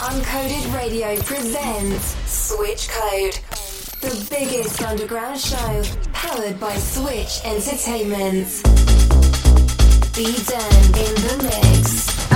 Uncoded Radio presents Switch Code, the biggest underground show powered by Switch Entertainment. Be Den in the mix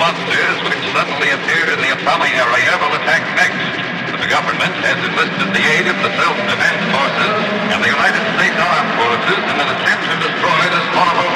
monsters which suddenly appeared in the Atomic area will attack next. The government has enlisted the aid of the self-defense forces and the United States Armed Forces in an attempt to destroy this horrible